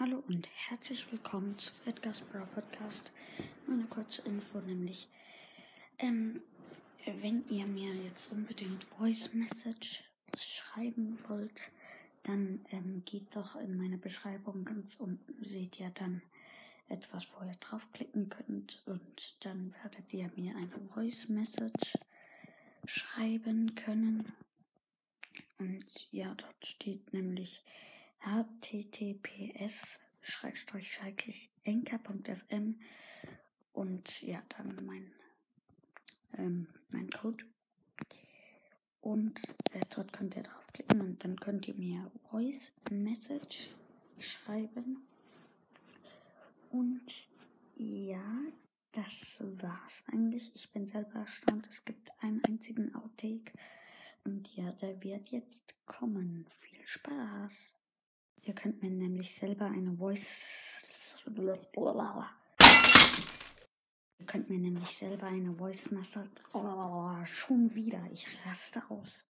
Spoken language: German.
Hallo und herzlich willkommen zu Edgar's Bra Podcast. Nur eine kurze Info, nämlich, ähm, wenn ihr mir jetzt unbedingt Voice Message schreiben wollt, dann ähm, geht doch in meine Beschreibung ganz unten, seht ihr dann etwas, wo ihr draufklicken könnt und dann werdet ihr mir eine Voice Message schreiben können. Und ja, dort steht nämlich https enker.fm und ja, dann mein, ähm, mein Code. Und äh, dort könnt ihr draufklicken und dann könnt ihr mir Voice Message schreiben. Und ja, das war's eigentlich. Ich bin selber erstaunt. Es gibt einen einzigen Outtake. Und ja, der wird jetzt kommen. Viel Spaß. Ihr könnt mir nämlich selber eine Voice. Ihr könnt mir nämlich selber eine Voice Message. Oh, schon wieder. Ich raste aus.